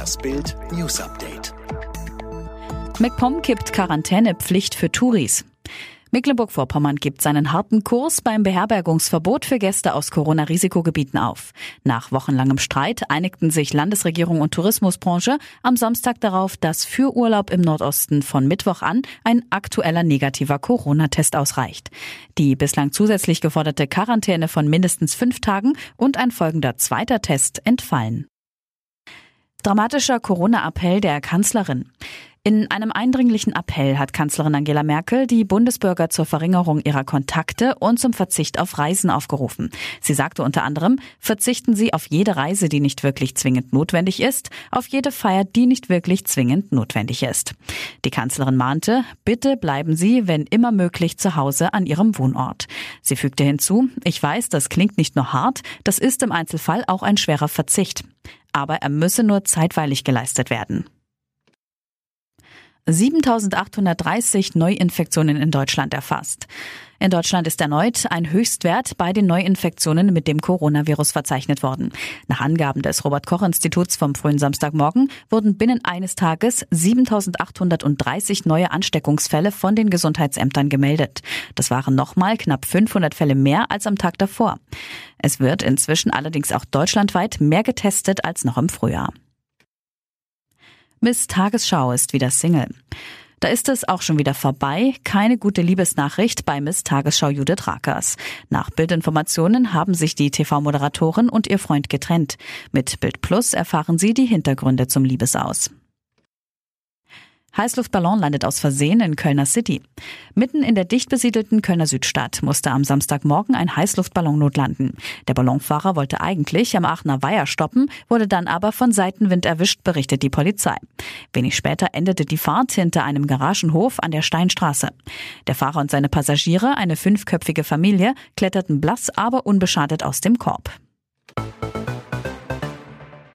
Das Bild News Update. MacPom kippt Quarantänepflicht für Touris. Mecklenburg-Vorpommern gibt seinen harten Kurs beim Beherbergungsverbot für Gäste aus Corona-Risikogebieten auf. Nach wochenlangem Streit einigten sich Landesregierung und Tourismusbranche am Samstag darauf, dass für Urlaub im Nordosten von Mittwoch an ein aktueller negativer Corona-Test ausreicht. Die bislang zusätzlich geforderte Quarantäne von mindestens fünf Tagen und ein folgender zweiter Test entfallen. Dramatischer Corona-Appell der Kanzlerin. In einem eindringlichen Appell hat Kanzlerin Angela Merkel die Bundesbürger zur Verringerung ihrer Kontakte und zum Verzicht auf Reisen aufgerufen. Sie sagte unter anderem, verzichten Sie auf jede Reise, die nicht wirklich zwingend notwendig ist, auf jede Feier, die nicht wirklich zwingend notwendig ist. Die Kanzlerin mahnte, bitte bleiben Sie, wenn immer möglich, zu Hause an Ihrem Wohnort. Sie fügte hinzu, ich weiß, das klingt nicht nur hart, das ist im Einzelfall auch ein schwerer Verzicht. Aber er müsse nur zeitweilig geleistet werden. 7830 Neuinfektionen in Deutschland erfasst. In Deutschland ist erneut ein Höchstwert bei den Neuinfektionen mit dem Coronavirus verzeichnet worden. Nach Angaben des Robert Koch Instituts vom frühen Samstagmorgen wurden binnen eines Tages 7830 neue Ansteckungsfälle von den Gesundheitsämtern gemeldet. Das waren nochmal knapp 500 Fälle mehr als am Tag davor. Es wird inzwischen allerdings auch deutschlandweit mehr getestet als noch im Frühjahr. Miss Tagesschau ist wieder Single. Da ist es auch schon wieder vorbei. Keine gute Liebesnachricht bei Miss Tagesschau Judith Rakers. Nach Bildinformationen haben sich die TV-Moderatorin und ihr Freund getrennt. Mit Bild Plus erfahren Sie die Hintergründe zum Liebesaus. Heißluftballon landet aus Versehen in Kölner City. Mitten in der dicht besiedelten Kölner Südstadt musste am Samstagmorgen ein Heißluftballon notlanden. Der Ballonfahrer wollte eigentlich am Aachener Weiher stoppen, wurde dann aber von Seitenwind erwischt, berichtet die Polizei. Wenig später endete die Fahrt hinter einem Garagenhof an der Steinstraße. Der Fahrer und seine Passagiere, eine fünfköpfige Familie, kletterten blass, aber unbeschadet aus dem Korb.